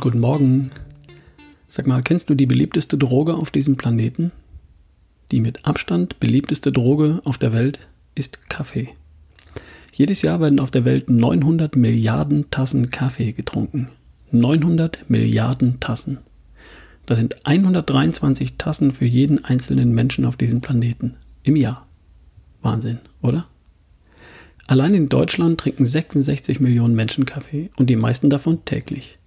guten Morgen. Sag mal, kennst du die beliebteste Droge auf diesem Planeten? Die mit Abstand beliebteste Droge auf der Welt ist Kaffee. Jedes Jahr werden auf der Welt 900 Milliarden Tassen Kaffee getrunken. 900 Milliarden Tassen. Das sind 123 Tassen für jeden einzelnen Menschen auf diesem Planeten im Jahr. Wahnsinn, oder? Allein in Deutschland trinken 66 Millionen Menschen Kaffee und die meisten davon täglich.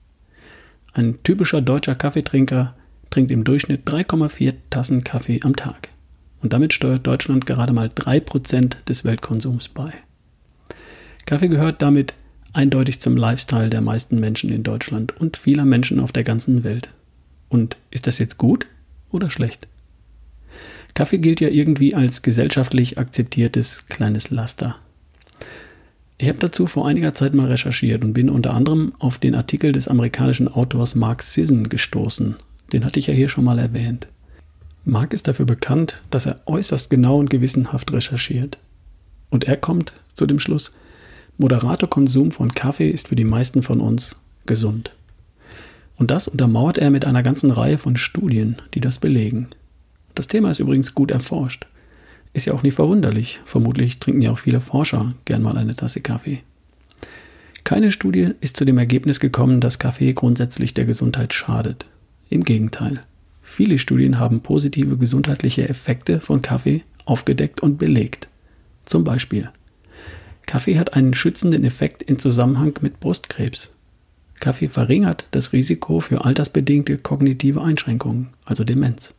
Ein typischer deutscher Kaffeetrinker trinkt im Durchschnitt 3,4 Tassen Kaffee am Tag. Und damit steuert Deutschland gerade mal 3% des Weltkonsums bei. Kaffee gehört damit eindeutig zum Lifestyle der meisten Menschen in Deutschland und vieler Menschen auf der ganzen Welt. Und ist das jetzt gut oder schlecht? Kaffee gilt ja irgendwie als gesellschaftlich akzeptiertes kleines Laster. Ich habe dazu vor einiger Zeit mal recherchiert und bin unter anderem auf den Artikel des amerikanischen Autors Mark Sisson gestoßen. Den hatte ich ja hier schon mal erwähnt. Mark ist dafür bekannt, dass er äußerst genau und gewissenhaft recherchiert. Und er kommt zu dem Schluss, moderater Konsum von Kaffee ist für die meisten von uns gesund. Und das untermauert er mit einer ganzen Reihe von Studien, die das belegen. Das Thema ist übrigens gut erforscht. Ist ja auch nicht verwunderlich. Vermutlich trinken ja auch viele Forscher gern mal eine Tasse Kaffee. Keine Studie ist zu dem Ergebnis gekommen, dass Kaffee grundsätzlich der Gesundheit schadet. Im Gegenteil. Viele Studien haben positive gesundheitliche Effekte von Kaffee aufgedeckt und belegt. Zum Beispiel. Kaffee hat einen schützenden Effekt in Zusammenhang mit Brustkrebs. Kaffee verringert das Risiko für altersbedingte kognitive Einschränkungen, also Demenz.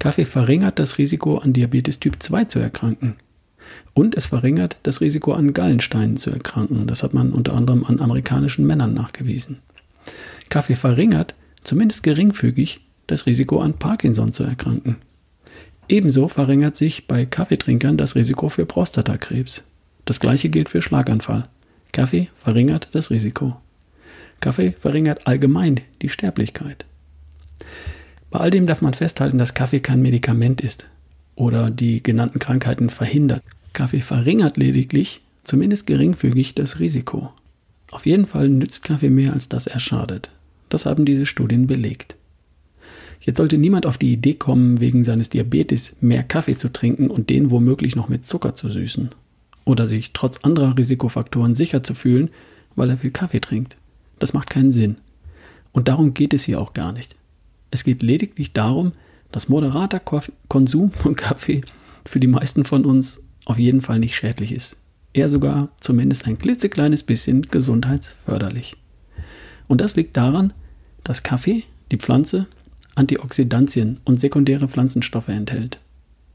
Kaffee verringert das Risiko, an Diabetes Typ 2 zu erkranken. Und es verringert das Risiko, an Gallensteinen zu erkranken. Das hat man unter anderem an amerikanischen Männern nachgewiesen. Kaffee verringert, zumindest geringfügig, das Risiko, an Parkinson zu erkranken. Ebenso verringert sich bei Kaffeetrinkern das Risiko für Prostatakrebs. Das gleiche gilt für Schlaganfall. Kaffee verringert das Risiko. Kaffee verringert allgemein die Sterblichkeit. Bei all dem darf man festhalten, dass Kaffee kein Medikament ist oder die genannten Krankheiten verhindert. Kaffee verringert lediglich, zumindest geringfügig, das Risiko. Auf jeden Fall nützt Kaffee mehr, als dass er schadet. Das haben diese Studien belegt. Jetzt sollte niemand auf die Idee kommen, wegen seines Diabetes mehr Kaffee zu trinken und den womöglich noch mit Zucker zu süßen. Oder sich trotz anderer Risikofaktoren sicher zu fühlen, weil er viel Kaffee trinkt. Das macht keinen Sinn. Und darum geht es hier auch gar nicht. Es geht lediglich darum, dass moderater Konsum von Kaffee für die meisten von uns auf jeden Fall nicht schädlich ist. Eher sogar zumindest ein klitzekleines bisschen gesundheitsförderlich. Und das liegt daran, dass Kaffee, die Pflanze, Antioxidantien und sekundäre Pflanzenstoffe enthält.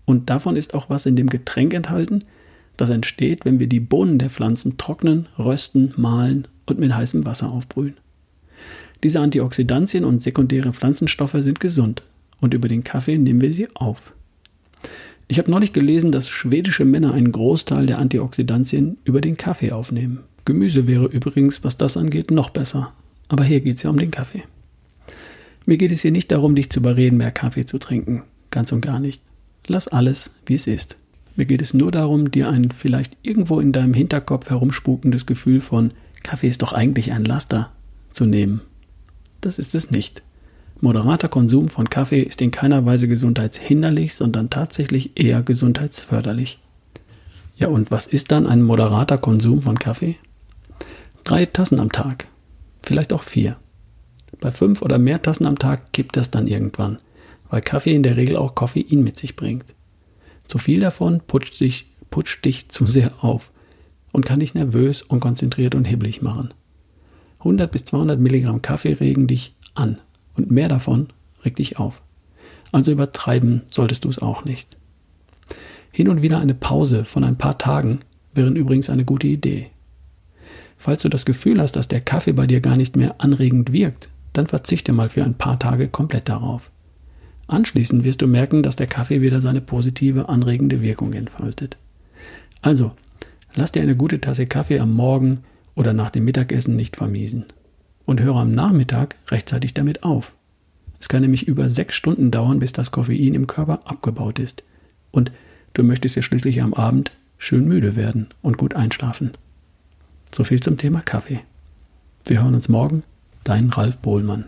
Und davon ist auch was in dem Getränk enthalten, das entsteht, wenn wir die Bohnen der Pflanzen trocknen, rösten, mahlen und mit heißem Wasser aufbrühen. Diese Antioxidantien und sekundäre Pflanzenstoffe sind gesund und über den Kaffee nehmen wir sie auf. Ich habe neulich gelesen, dass schwedische Männer einen Großteil der Antioxidantien über den Kaffee aufnehmen. Gemüse wäre übrigens, was das angeht, noch besser. Aber hier geht es ja um den Kaffee. Mir geht es hier nicht darum, dich zu überreden, mehr Kaffee zu trinken. Ganz und gar nicht. Lass alles, wie es ist. Mir geht es nur darum, dir ein vielleicht irgendwo in deinem Hinterkopf herumspukendes Gefühl von Kaffee ist doch eigentlich ein Laster zu nehmen das ist es nicht. Moderater Konsum von Kaffee ist in keiner Weise gesundheitshinderlich, sondern tatsächlich eher gesundheitsförderlich. Ja, und was ist dann ein moderater Konsum von Kaffee? Drei Tassen am Tag, vielleicht auch vier. Bei fünf oder mehr Tassen am Tag kippt das dann irgendwann, weil Kaffee in der Regel auch Koffein mit sich bringt. Zu viel davon putscht dich, putscht dich zu sehr auf und kann dich nervös, unkonzentriert und hibbelig machen. 100 bis 200 Milligramm Kaffee regen dich an und mehr davon regt dich auf. Also übertreiben solltest du es auch nicht. Hin und wieder eine Pause von ein paar Tagen wären übrigens eine gute Idee. Falls du das Gefühl hast, dass der Kaffee bei dir gar nicht mehr anregend wirkt, dann verzichte mal für ein paar Tage komplett darauf. Anschließend wirst du merken, dass der Kaffee wieder seine positive, anregende Wirkung entfaltet. Also, lass dir eine gute Tasse Kaffee am Morgen oder nach dem Mittagessen nicht vermiesen. Und höre am Nachmittag rechtzeitig damit auf. Es kann nämlich über sechs Stunden dauern, bis das Koffein im Körper abgebaut ist. Und du möchtest ja schließlich am Abend schön müde werden und gut einschlafen. So viel zum Thema Kaffee. Wir hören uns morgen. Dein Ralf Bohlmann.